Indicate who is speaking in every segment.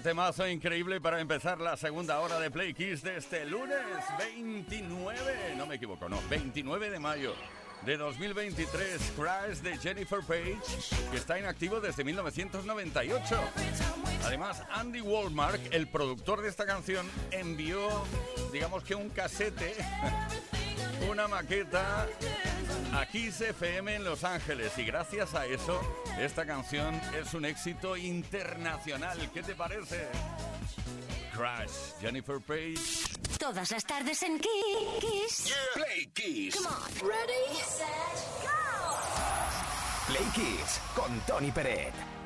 Speaker 1: Temazo increíble para empezar la segunda hora de Play Kiss de este lunes 29, no me equivoco, no, 29 de mayo de 2023, Crash de Jennifer Page, que está inactivo desde 1998. Además, Andy Wallmark, el productor de esta canción, envió, digamos que un casete, una maqueta a Kiss FM en Los Ángeles y gracias a eso esta canción es un éxito internacional. ¿Qué te parece? Crash, Jennifer Page.
Speaker 2: Todas las tardes en Kiss.
Speaker 3: Play Kiss.
Speaker 2: Come on. Ready, set, go.
Speaker 3: Play Kiss con Tony Peret.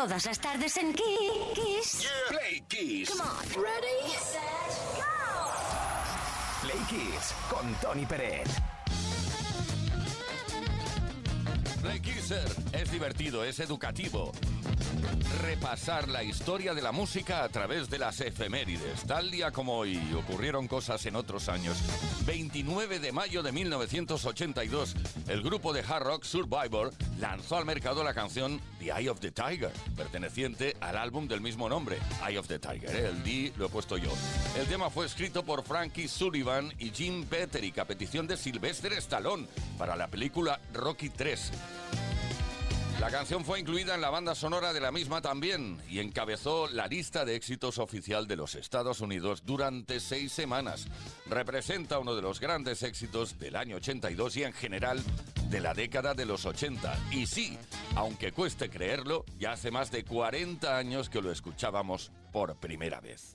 Speaker 2: Todas las tardes en Kiss.
Speaker 3: Play Kiss.
Speaker 2: Come on. Ready, set, go.
Speaker 3: Play Kiss con Tony Peret.
Speaker 1: Play Kisser es divertido, es educativo. Repasar la historia de la música a través de las efemérides. Tal día como hoy ocurrieron cosas en otros años. 29 de mayo de 1982, el grupo de hard rock Survivor lanzó al mercado la canción The Eye of the Tiger, perteneciente al álbum del mismo nombre, Eye of the Tiger. ¿eh? El D lo he puesto yo. El tema fue escrito por Frankie Sullivan y Jim Petterick a petición de Sylvester Stallone para la película Rocky 3. La canción fue incluida en la banda sonora de la misma también y encabezó la lista de éxitos oficial de los Estados Unidos durante seis semanas. Representa uno de los grandes éxitos del año 82 y en general de la década de los 80. Y sí, aunque cueste creerlo, ya hace más de 40 años que lo escuchábamos por primera vez.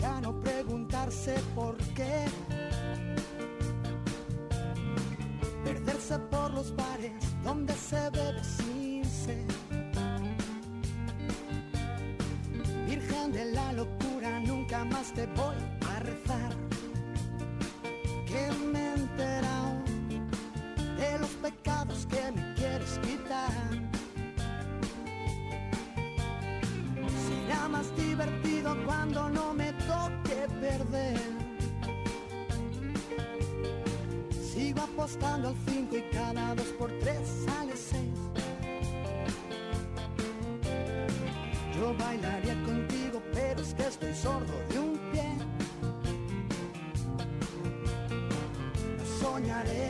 Speaker 4: Respuesta sea no preguntarse por qué. Sigo apostando al 5 y cada 2 por 3 sale 6. Yo bailaría contigo, pero es que estoy sordo de un pie. Soñaré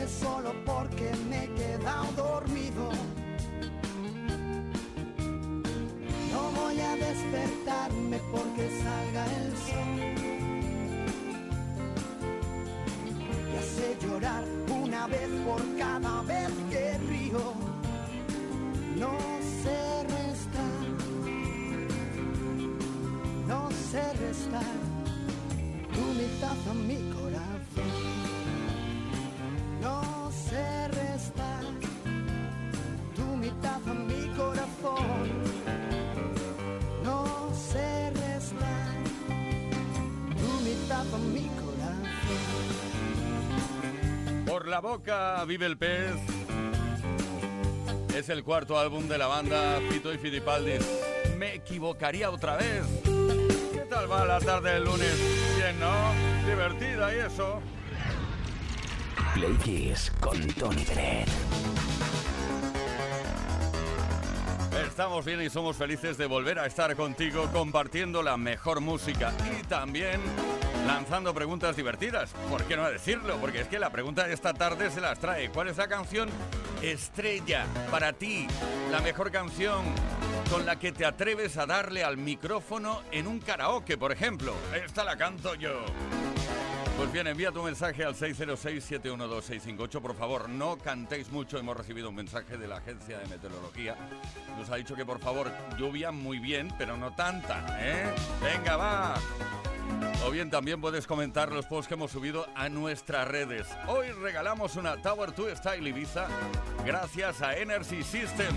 Speaker 4: sé restar. Tu mitad a mi corazón. No sé restar. Tu mitad a mi corazón. No sé restar tu mitad a mi corazón.
Speaker 1: Por la boca vive el pez. Es el cuarto álbum de la banda Fito y Fitipaldis. Me equivocaría otra vez. ¿Qué tal va la tarde del lunes? Bien, ¿no? Divertida y eso.
Speaker 3: Play Kiss con Tony Pérez.
Speaker 1: Estamos bien y somos felices de volver a estar contigo compartiendo la mejor música y también lanzando preguntas divertidas. ¿Por qué no decirlo? Porque es que la pregunta de esta tarde se las trae. ¿Cuál es la canción estrella para ti? La mejor canción con la que te atreves a darle al micrófono en un karaoke, por ejemplo. Esta la canto yo. Pues bien, envía tu mensaje al 606-712-658. Por favor, no cantéis mucho. Hemos recibido un mensaje de la Agencia de Meteorología. Nos ha dicho que, por favor, lluvia muy bien, pero no tanta, ¿eh? Venga, va. O bien también puedes comentar los posts que hemos subido a nuestras redes. Hoy regalamos una Tower 2 Style Ibiza gracias a Energy System.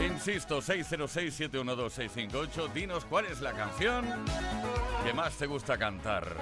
Speaker 1: Insisto, 606-712-658. Dinos cuál es la canción que más te gusta cantar.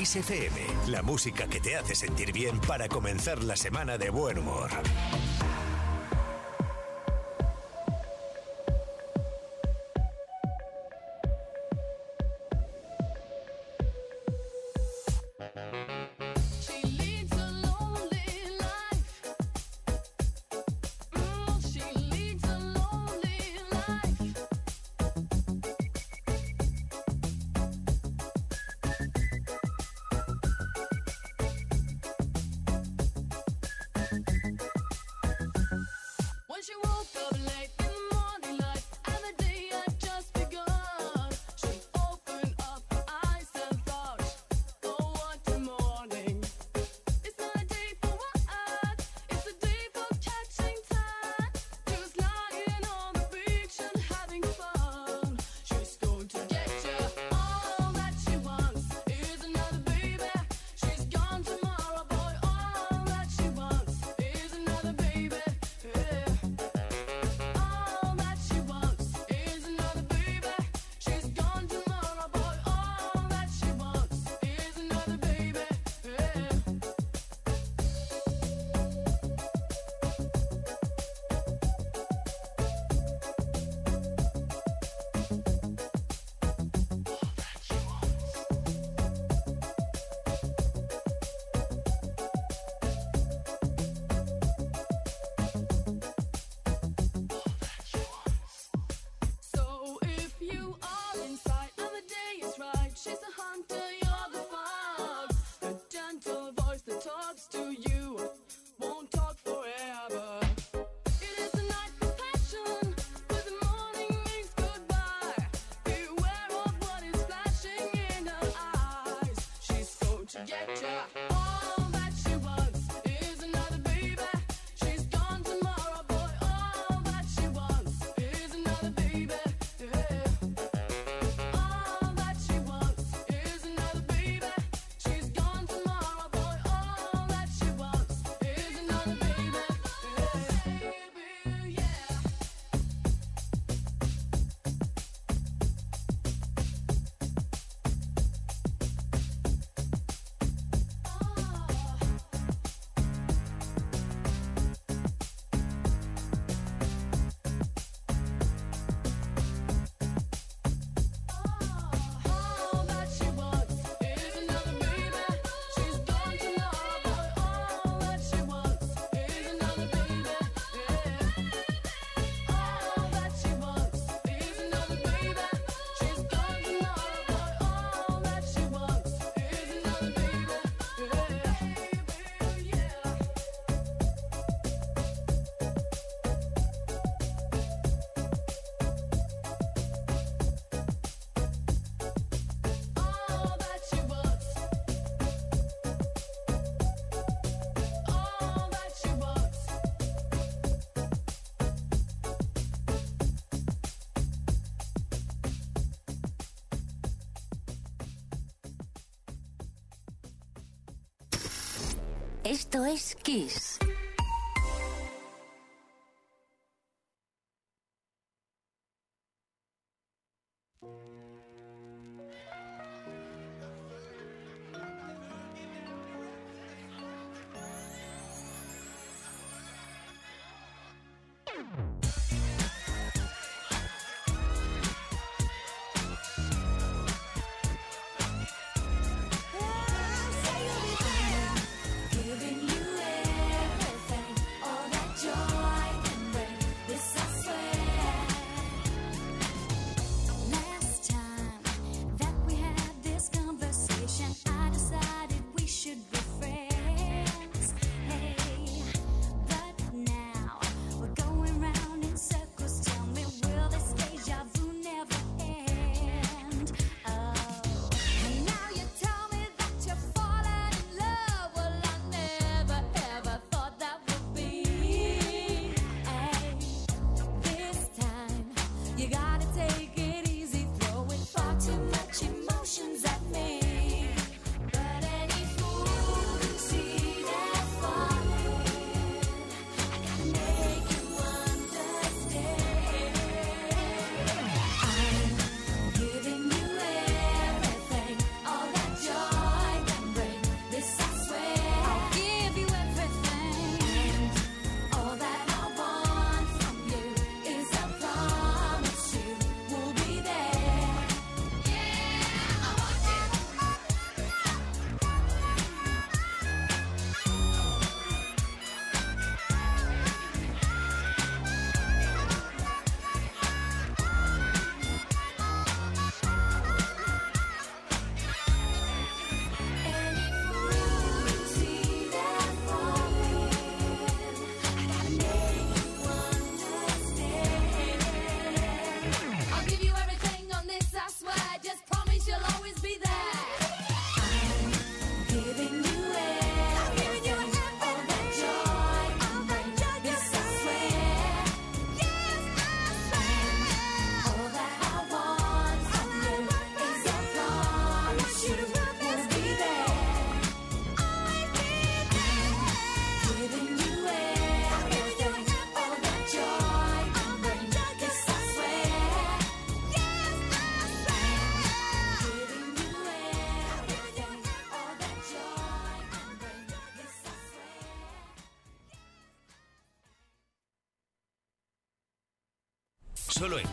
Speaker 5: Kiss FM, la música que te hace sentir bien para comenzar la semana de buen humor.
Speaker 2: up late.
Speaker 6: Esto es Kiss.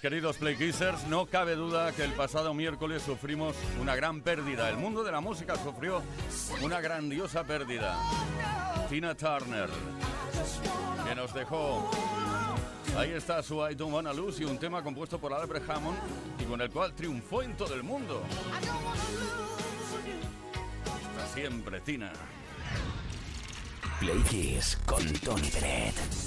Speaker 1: queridos playkissers, no cabe duda que el pasado miércoles sufrimos una gran pérdida. El mundo de la música sufrió una grandiosa pérdida. Tina Turner, que nos dejó. Ahí está su I Don't Wanna Lose y un tema compuesto por Albert Hammond y con el cual triunfó en todo el mundo. Hasta siempre, Tina.
Speaker 7: Play Kiss con Tony
Speaker 4: Pérez.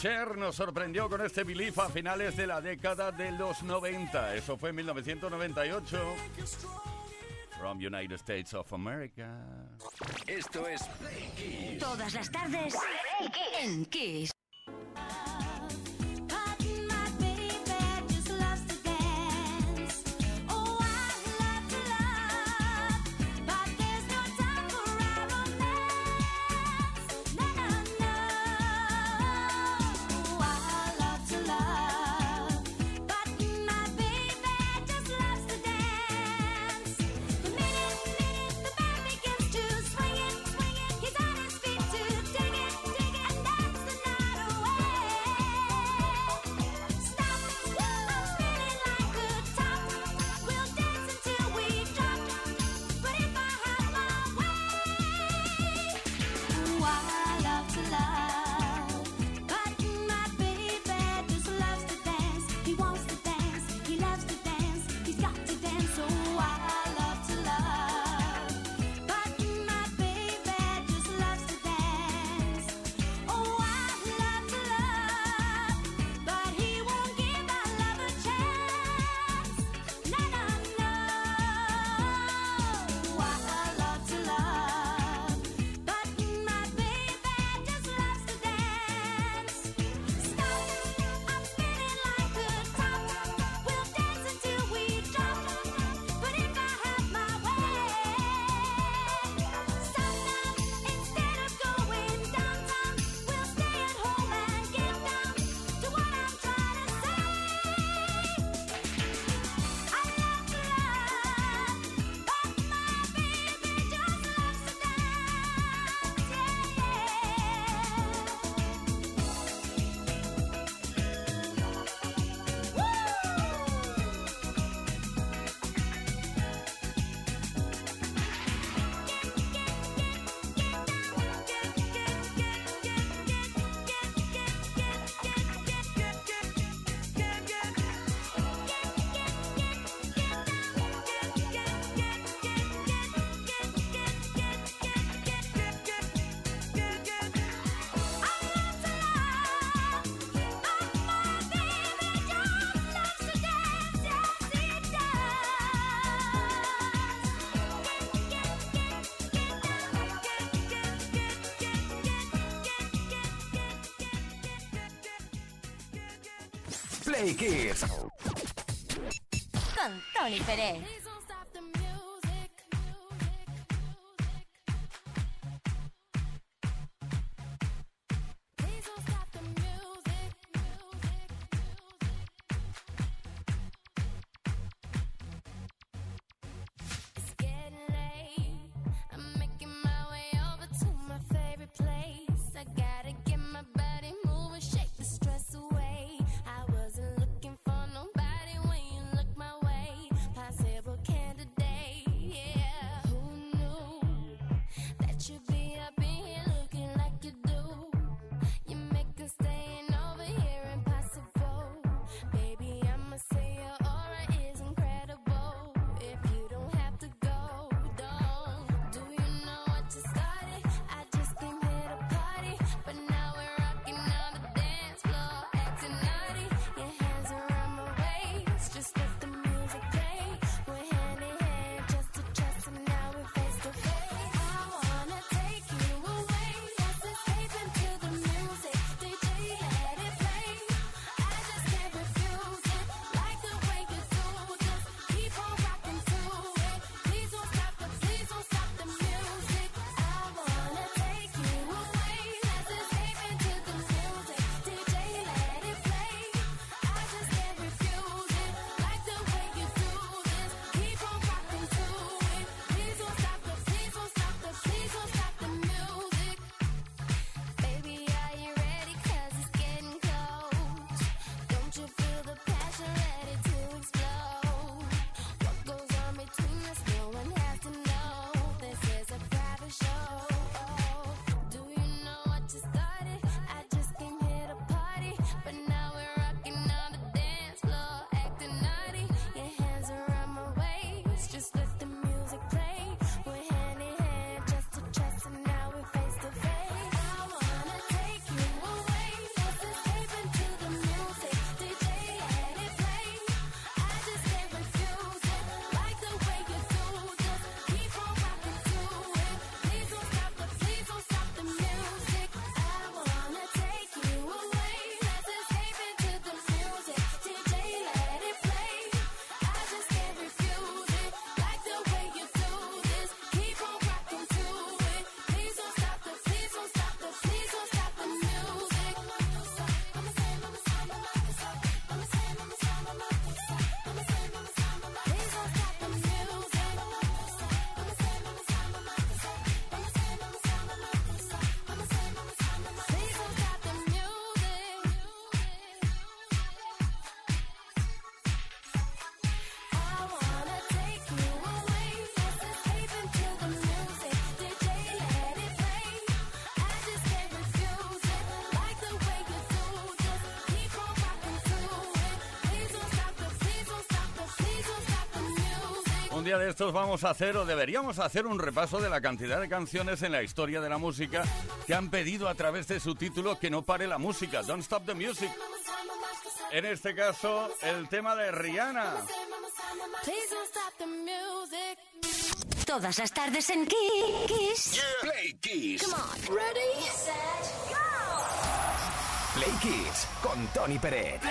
Speaker 1: Cher nos sorprendió con este Belief a finales de la década de los 90. Eso fue en 1998. From United States of America.
Speaker 8: Esto es Play Kiss.
Speaker 2: Todas las tardes en Kiss.
Speaker 8: Play Kiss.
Speaker 2: Con Tony Pérez.
Speaker 1: un día de estos vamos a hacer o deberíamos hacer un repaso de la cantidad de canciones en la historia de la música que han pedido a través de su título que no pare la música, Don't Stop the Music. En este caso, el tema de Rihanna.
Speaker 2: Todas las tardes en Kiss.
Speaker 8: Play Kiss.
Speaker 6: Come on. Ready.
Speaker 8: Play Kiss con Tony
Speaker 4: Pérez.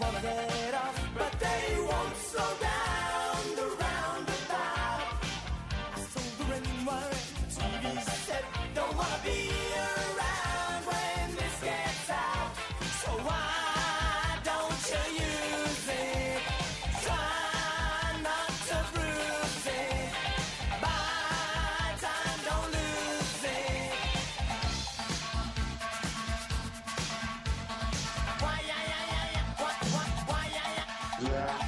Speaker 4: wanna get. Yeah.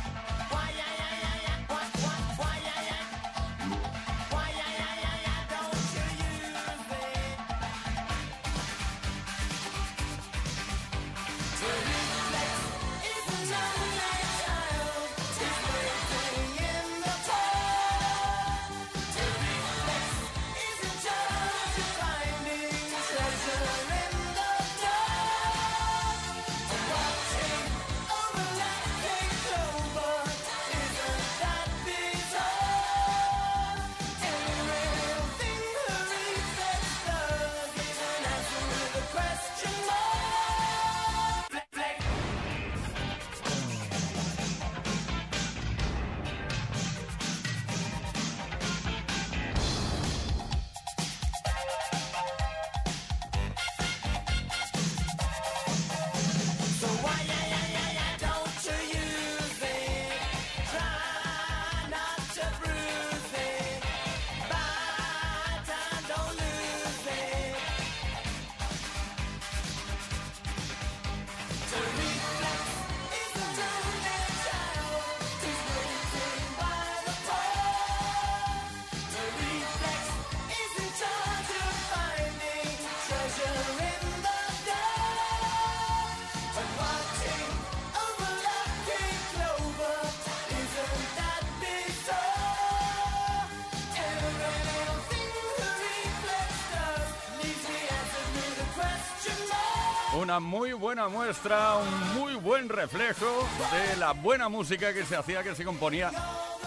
Speaker 1: Una muy buena muestra, un muy buen reflejo de la buena música que se hacía, que se componía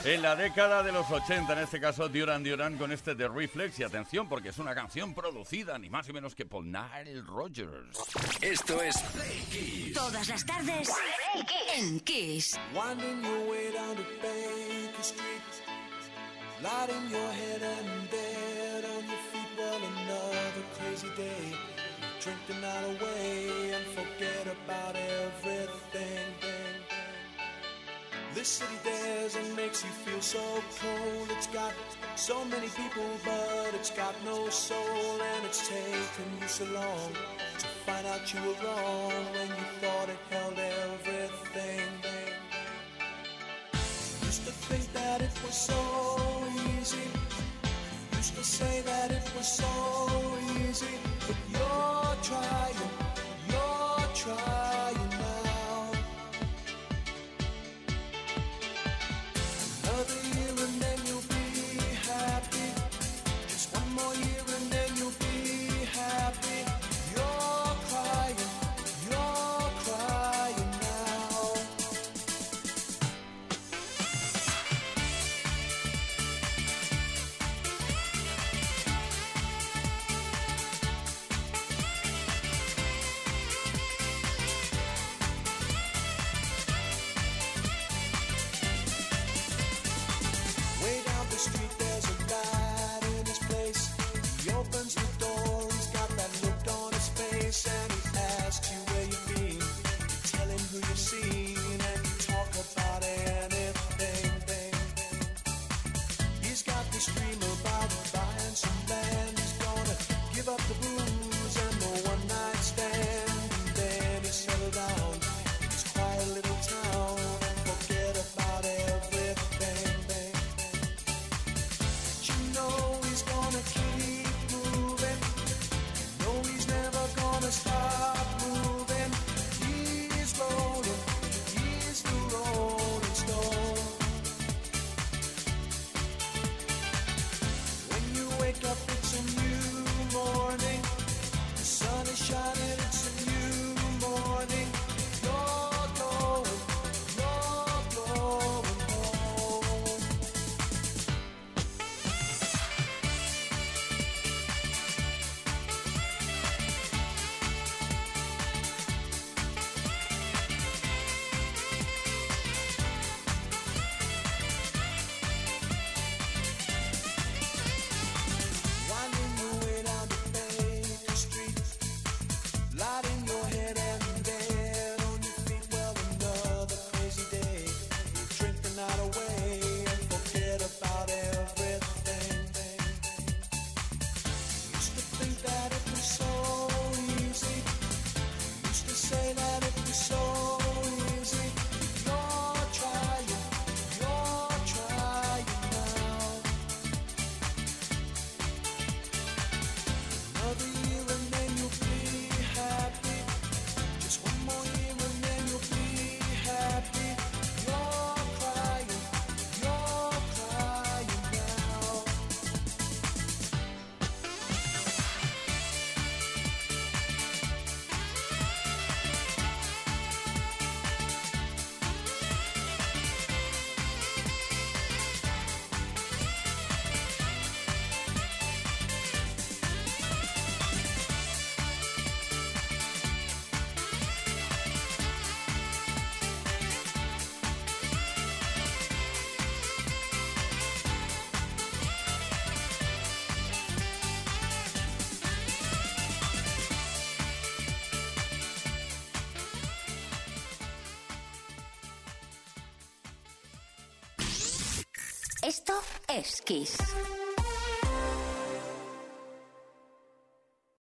Speaker 1: en la década de los 80, en este caso Duran Duran con este The Reflex. Y atención, porque es una canción producida ni más ni menos que por Nile Rogers.
Speaker 8: Esto es Play
Speaker 2: Todas las tardes en Kiss.
Speaker 9: Your way down your head and bed on your feet. Well, another crazy day. Drink the night away and forget about everything. This city dares and makes you feel so cold. It's got so many people, but it's got no soul. And it's taken you so long to find out you were wrong when you thought it held everything. Used to think that it was so easy. Used to say that it was so easy. You're trying, you're trying.
Speaker 2: Esto es Kiss.